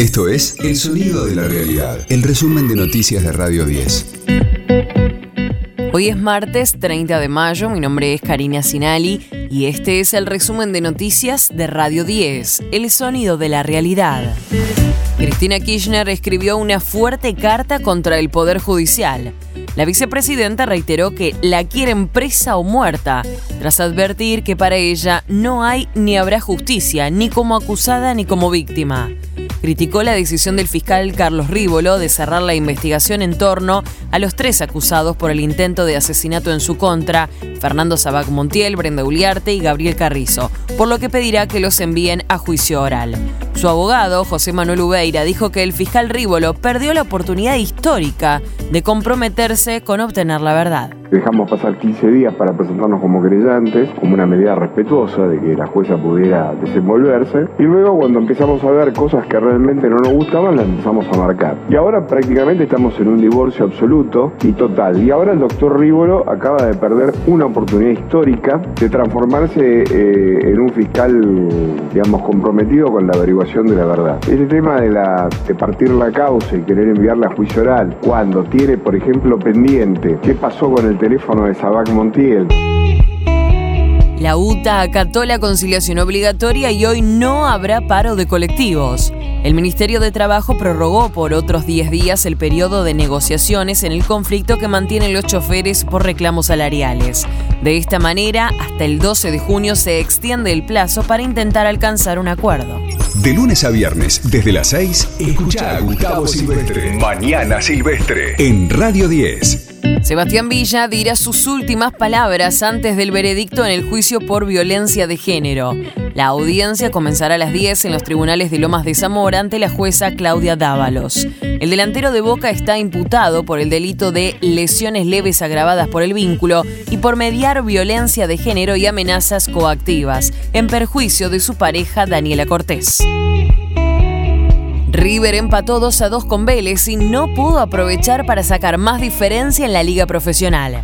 Esto es El Sonido de la Realidad, el resumen de noticias de Radio 10. Hoy es martes 30 de mayo, mi nombre es Karina Sinali y este es el resumen de noticias de Radio 10, El Sonido de la Realidad. Cristina Kirchner escribió una fuerte carta contra el Poder Judicial. La vicepresidenta reiteró que la quieren presa o muerta, tras advertir que para ella no hay ni habrá justicia, ni como acusada ni como víctima criticó la decisión del fiscal Carlos Rívolo de cerrar la investigación en torno a los tres acusados por el intento de asesinato en su contra, Fernando Sabac Montiel, Brenda Uliarte y Gabriel Carrizo, por lo que pedirá que los envíen a juicio oral. Su abogado, José Manuel Ubeira, dijo que el fiscal Rívolo perdió la oportunidad histórica de comprometerse con obtener la verdad. Dejamos pasar 15 días para presentarnos como creyentes, como una medida respetuosa de que la jueza pudiera desenvolverse. Y luego cuando empezamos a ver cosas que realmente no nos gustaban, las empezamos a marcar. Y ahora prácticamente estamos en un divorcio absoluto y total. Y ahora el doctor Rívolo acaba de perder una oportunidad histórica de transformarse eh, en un fiscal, digamos, comprometido con la averiguación de la verdad. Ese tema de, la, de partir la causa y querer enviarla a juicio oral, cuando tiene, por ejemplo, pendiente qué pasó con el teléfono de Sabac Montiel. La UTA acató la conciliación obligatoria y hoy no habrá paro de colectivos. El Ministerio de Trabajo prorrogó por otros 10 días el periodo de negociaciones en el conflicto que mantienen los choferes por reclamos salariales. De esta manera, hasta el 12 de junio se extiende el plazo para intentar alcanzar un acuerdo. De lunes a viernes, desde las 6, escucha a Gustavo Silvestre. Mañana Silvestre. En Radio 10. Sebastián Villa dirá sus últimas palabras antes del veredicto en el juicio por violencia de género. La audiencia comenzará a las 10 en los tribunales de Lomas de Zamora ante la jueza Claudia Dávalos. El delantero de Boca está imputado por el delito de lesiones leves agravadas por el vínculo y por mediar violencia de género y amenazas coactivas, en perjuicio de su pareja Daniela Cortés. River empató 2 a 2 con Vélez y no pudo aprovechar para sacar más diferencia en la liga profesional.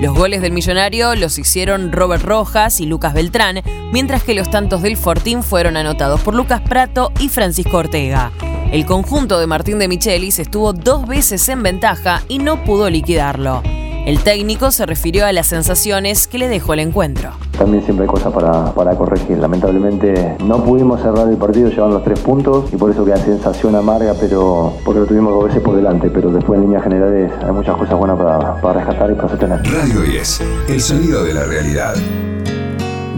Los goles del millonario los hicieron Robert Rojas y Lucas Beltrán, mientras que los tantos del Fortín fueron anotados por Lucas Prato y Francisco Ortega. El conjunto de Martín de Michelis estuvo dos veces en ventaja y no pudo liquidarlo. El técnico se refirió a las sensaciones que le dejó el encuentro. También siempre hay cosas para, corregir. Lamentablemente no pudimos cerrar el partido llevando los tres puntos y por eso queda sensación amarga, pero porque lo tuvimos dos veces por delante. Pero después en líneas generales hay muchas cosas buenas para, para rescatar y para sostener. Radio 10, el sonido de la realidad.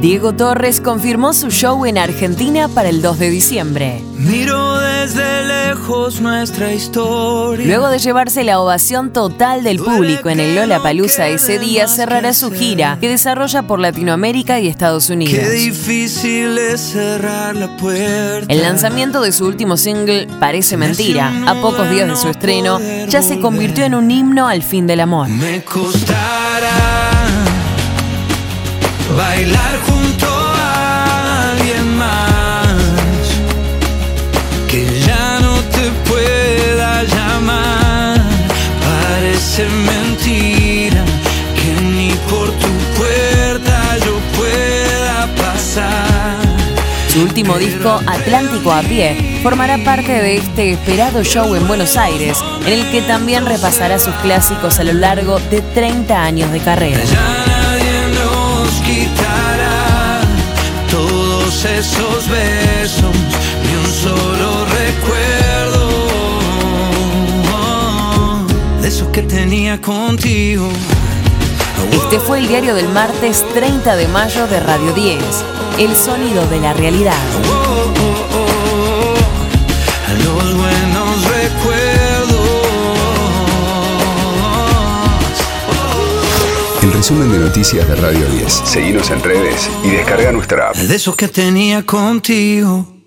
Diego Torres confirmó su show en Argentina para el 2 de diciembre. Miro desde lejos nuestra historia. Luego de llevarse la ovación total del público en el Lola Palusa ese día, cerrará su gira, que desarrolla por Latinoamérica y Estados Unidos. Qué difícil es cerrar la puerta. El lanzamiento de su último single, Parece Mentira, a pocos días de su estreno, ya se convirtió en un himno al fin del amor. Me costará bailar junto a alguien más que ya no te pueda llamar. Parece mentira que ni por tu puerta yo pueda pasar. Su último disco, Atlántico a pie, formará parte de este esperado show en Buenos Aires, en el que también repasará sus clásicos a lo largo de 30 años de carrera. Esos besos ni un solo recuerdo de eso que tenía contigo. Este fue el diario del martes 30 de mayo de Radio 10, El sonido de la realidad. El resumen de noticias de Radio 10. Seguimos en redes y descarga nuestra app. De esos que tenía contigo.